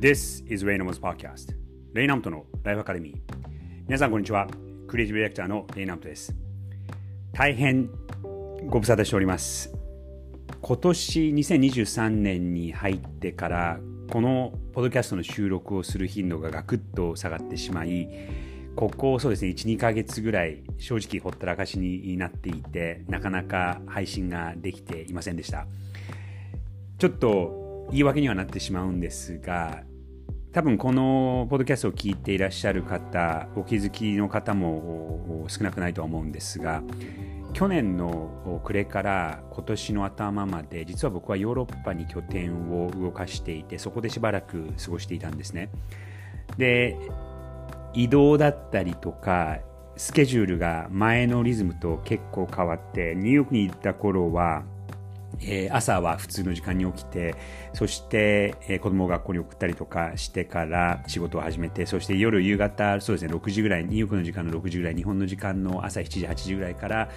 This is Reynolds Podcast. レイナムトのライフアカデミー皆さんこんにちは。クリエイティブディレクターのレイナムトです。大変ご無沙汰しております。今年2023年に入ってからこのポッドキャストの収録をする頻度がガクッと下がってしまいここそうですね12ヶ月ぐらい正直ほったらかしになっていてなかなか配信ができていませんでした。ちょっと言い訳にはなってしまうんですが多分このポッドキャストを聞いていらっしゃる方お気づきの方も少なくないとは思うんですが去年の暮れから今年の頭まで実は僕はヨーロッパに拠点を動かしていてそこでしばらく過ごしていたんですね。で移動だったりとかスケジュールが前のリズムと結構変わってニューヨークに行った頃はえー、朝は普通の時間に起きてそして、えー、子供を学校に送ったりとかしてから仕事を始めてそして夜夕方そうですね6時ぐらいニューヨークの時間の6時ぐらい日本の時間の朝7時8時ぐらいから、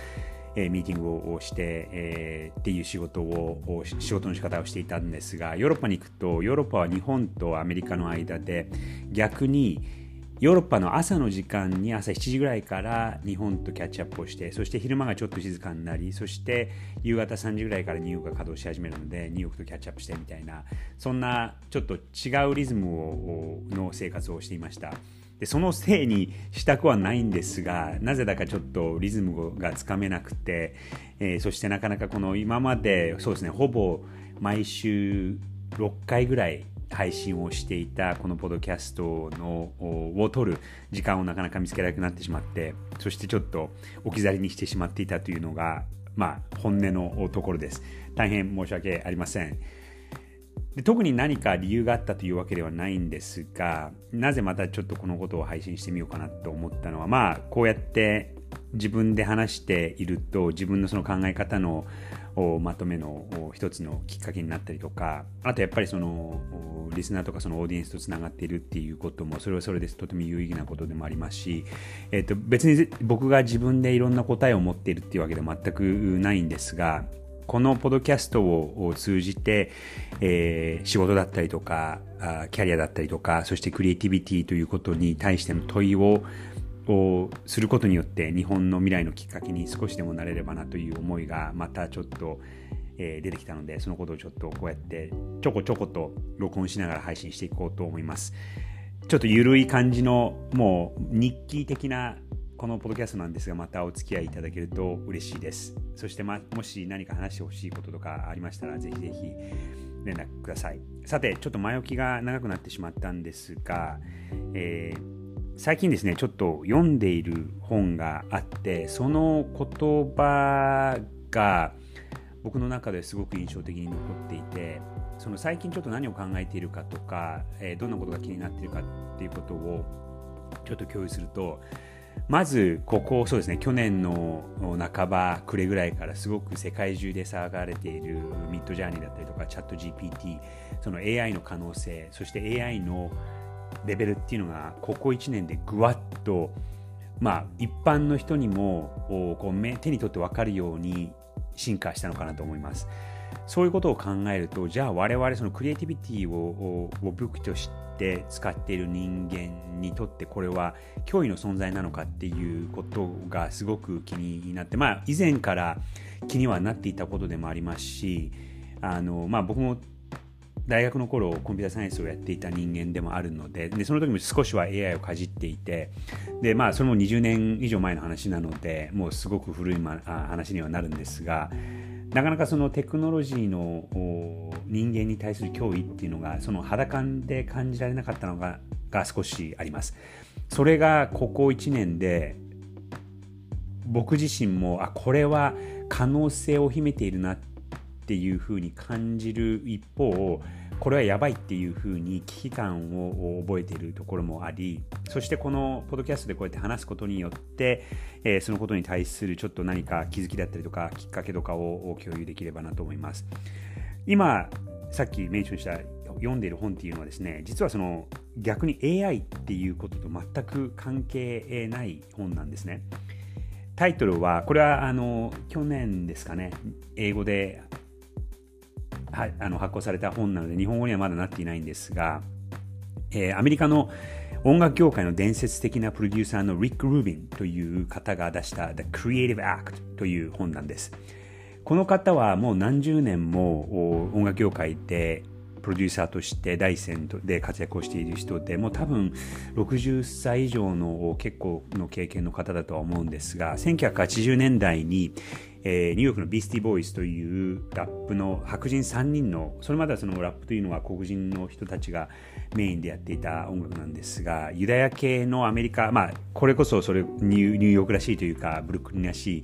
えー、ミーティングをして、えー、っていう仕事を仕事の仕方をしていたんですがヨーロッパに行くとヨーロッパは日本とアメリカの間で逆にヨーロッパの朝の時間に朝7時ぐらいから日本とキャッチアップをしてそして昼間がちょっと静かになりそして夕方3時ぐらいからニューヨークが稼働し始めるのでニューヨークとキャッチアップしてみたいなそんなちょっと違うリズムをの生活をしていました。でそのせいにしたくはないんですがなぜだかちょっとリズムがつかめなくて、えー、そしてなかなかこの今までそうですねほぼ毎週6回ぐらい配信をしていたこのポッドキャストのを撮る時間をなかなか見つけられなくなってしまってそしてちょっと置き去りにしてしまっていたというのがまあ本音のところです。大変申し訳ありません。で特に何か理由があったというわけではないんですがなぜまたちょっとこのことを配信してみようかなと思ったのはまあこうやって自分で話していると自分のその考え方のまとめの一つのきっかけになったりとかあとやっぱりそのリスナーとかそのオーディエンスとつながっているっていうこともそれはそれですとても有意義なことでもありますし、えー、と別に僕が自分でいろんな答えを持っているっていうわけでは全くないんですがこのポドキャストを通じて、えー、仕事だったりとかキャリアだったりとかそしてクリエイティビティということに対しての問いををすることによって日本の未来のきっかけに少しでもなれればなという思いがまたちょっと、えー、出てきたのでそのことをちょっとこうやってちょこちょこと録音しながら配信していこうと思います。ちょっと緩い感じのもう日記的なこのポッドキャストなんですがまたお付き合いいただけると嬉しいです。そして、ま、もし何か話してほしいこととかありましたらぜひぜひ連絡ください。さてちょっと前置きが長くなってしまったんですが、えー最近ですねちょっと読んでいる本があってその言葉が僕の中ですごく印象的に残っていてその最近ちょっと何を考えているかとか、えー、どんなことが気になっているかっていうことをちょっと共有するとまずここそうですね去年の半ば暮れぐらいからすごく世界中で騒がれているミッドジャーニーだったりとかチャット GPT その AI の可能性そして AI のレベルっていうのがここ1年でぐわっとまあ一般の人にもこう手に取って分かるように進化したのかなと思います。そういうことを考えるとじゃあ我々そのクリエイティビティをを武器として使っている人間にとってこれは脅威の存在なのかっていうことがすごく気になってまあ以前から気にはなっていたことでもありますしあのまあ僕も大学の頃コンピューターサイエンスをやっていた人間でもあるのででその時も少しは AI をかじっていてで、まあ、それも20年以上前の話なのでもうすごく古い、ま、話にはなるんですがなかなかそのテクノロジーの人間に対する脅威っていうのがその肌感で感じられなかったのがが少しあります。それがここ1年で僕自身もあこれは可能性を秘めているなってっていうふうに感じる一方これはやばいっていうふうに危機感を覚えているところもありそしてこのポッドキャストでこうやって話すことによって、えー、そのことに対するちょっと何か気づきだったりとかきっかけとかを共有できればなと思います。今さっきメンションした読んでいる本っていうのはですね実はその逆に AI っていうことと全く関係ない本なんですね。タイトルはこれはあの去年ですかね英語ではあの発行された本なので日本語にはまだなっていないんですがえー、アメリカの音楽業界の伝説的なプロデューサーのリック・ルービンという方が出した The Creative Act という本なんです。この方はもう何十年も音楽業界でプロデューサーとして第一線で活躍をしている人でもう多分60歳以上の結構の経験の方だとは思うんですが1980年代にえー、ニューヨークのビースティーボーイズというラップの白人3人のそれまではそのラップというのは黒人の人たちがメインでやっていた音楽なんですがユダヤ系のアメリカまあこれこそそれニューヨークらしいというかブルックリンらしい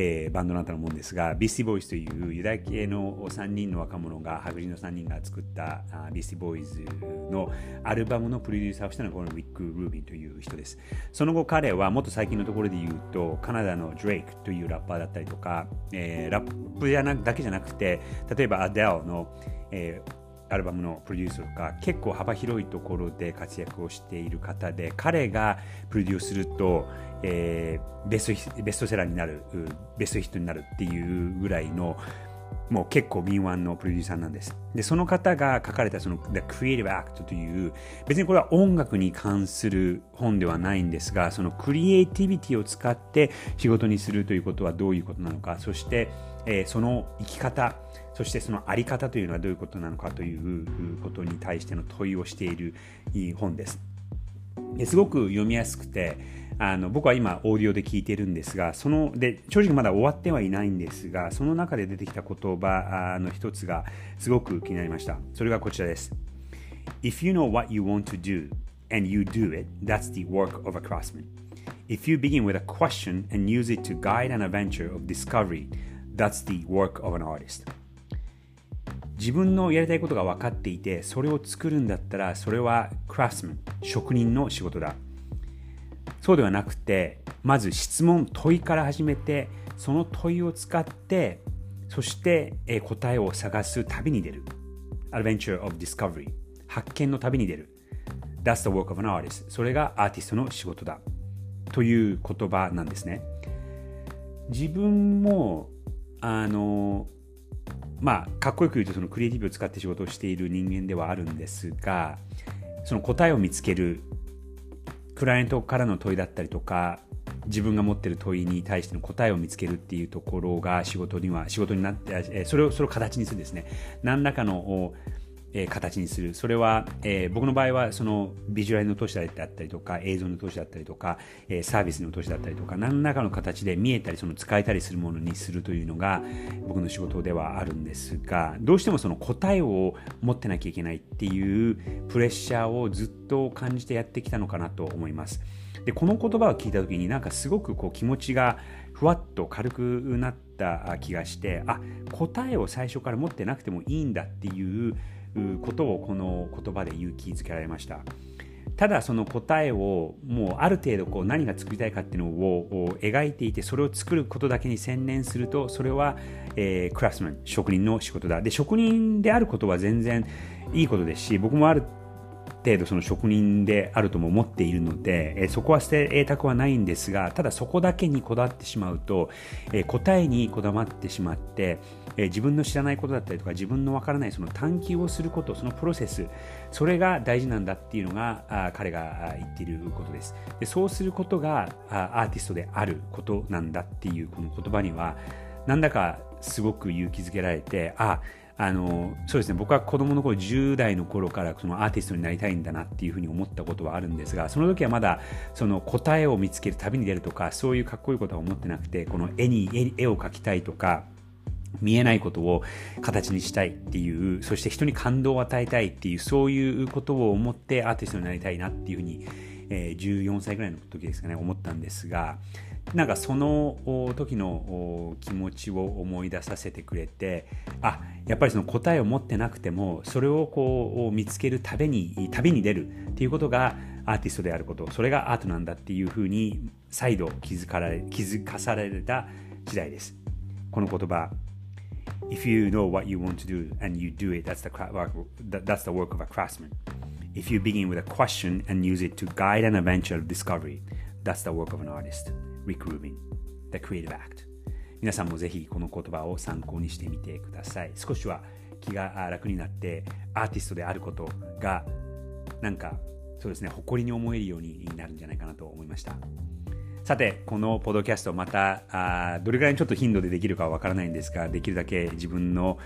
えー、バンドだったと思うんですが、ビースティボーイズというユダヤ系の3人の若者が、白人の3人が作ったあビースティボーイズのアルバムのプロデューサーをしたのがこのウィック・ルービンという人です。その後彼はもっと最近のところで言うと、カナダのドレイクというラッパーだったりとか、えー、ラップじゃなだけじゃなくて、例えばアデルの、えーアルバムのプロデュースとか結構幅広いところで活躍をしている方で彼がプロデュースすると、えー、ベストベストセラーになるベストヒットになるっていうぐらいのもう結構敏腕のプロデューサーなんです。で、その方が書かれたその The Creative Act という、別にこれは音楽に関する本ではないんですが、そのクリエイティビティを使って仕事にするということはどういうことなのか、そして、えー、その生き方、そしてその在り方というのはどういうことなのかということに対しての問いをしている本です。すごく読みやすくて、あの僕は今オーディオで聞いてるんですがそので正直まだ終わってはいないんですがその中で出てきた言葉の一つがすごく気になりましたそれがこちらです If you know what you want to do and you do it that's the work of a craftsman If you begin with a question and use it to guide an adventure of discovery that's the work of an artist 自分のやりたいことが分かっていてそれを作るんだったらそれはクラフトマン職人の仕事だ。そうではなくてまず質問問いから始めてその問いを使ってそして答えを探す旅に出る。Adventure of Discovery 発見の旅に出る。That's the work of an artist それがアーティストの仕事だ。という言葉なんですね。自分もあのまあかっこよく言うとそのクリエイティブを使って仕事をしている人間ではあるんですがその答えを見つけるクライアントからの問いだったりとか自分が持っている問いに対しての答えを見つけるっていうところが仕事には仕事になってそれをそれを形にするんですね。何らかのえー、形にする。それは、えー、僕の場合はそのビジュアルの投資だったりとか映像の投資だったりとか、えー、サービスの投資だったりとか何らかの形で見えたりその使えたりするものにするというのが僕の仕事ではあるんですがどうしてもその答えを持ってなきゃいけないっていうプレッシャーをずっと感じてやってきたのかなと思います。でこの言葉を聞いた時になんかすごくこう気持ちがふわっと軽くなった気がしてあ答えを最初から持ってなくてもいいんだっていうことをこの言葉で勇気づけられました。ただその答えをもうある程度こう何が作りたいかっていうのを描いていてそれを作ることだけに専念するとそれは、えー、クラスマン職人の仕事だ。で職人であることは全然いいことですし僕もある程度その職人であるとも思っているので、えそこは捨てたくはないんですがただそこだけにこだわってしまうと、え答えにこだわってしまって、え自分の知らないことだったりとか自分のわからないその探求をすることそのプロセスそれが大事なんだっていうのがあ彼が言っていることです。でそうすることがアーティストであることなんだっていうこの言葉にはなんだかすごく勇気づけられてああのそうですね。僕は子供の頃10代の頃からそのアーティストになりたいんだなっていうふうに思ったことはあるんですがその時はまだその答えを見つける旅に出るとかそういうかっこいいことは思ってなくてこの絵に絵を描きたいとか見えないことを形にしたいっていうそして人に感動を与えたいっていうそういうことを思ってアーティストになりたいなっていうふうに、えー、14歳ぐらいの時ですかね思ったんですがなんかその時の気持ちを思い出させてくれてあやっぱりその答えを持ってなくてもそれをこう見つける旅に旅に出るっていうことがアーティストであることそれがアートなんだっていうふうに再度気づかれ気づかされた時代ですこの言葉 If you know what you want to do and you do it, that's the, that's the work of a craftsman. If you begin with a question and use it to guide an adventure of discovery, that's the work of an artist. Recruiting The Creative Act. 皆さんもぜひこの言葉を参考にしてみてください。少しは気が楽になってアーティストであることがなんかそうですね誇りに思えるようになるんじゃないかなと思いました。さてこのポドキャストまたあどれぐらいのちょっと頻度でできるかはわからないんですができるだけ自分の、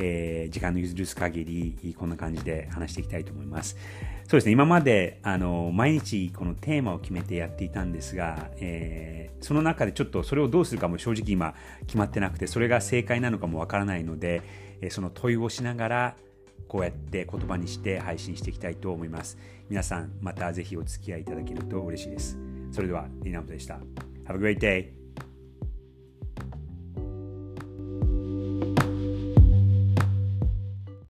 えー、時間の許す限りこんな感じで話していきたいと思います。そうですね今まであの毎日このテーマを決めてやっていたんですが、えー、その中でちょっとそれをどうするかも正直今決まってなくてそれが正解なのかもわからないので、えその問いをしながらこうやって言葉にして配信していきたいと思います。皆さん、またぜひお付き合いいただけると嬉しいです。それでは、リナムトでした。Have a great day!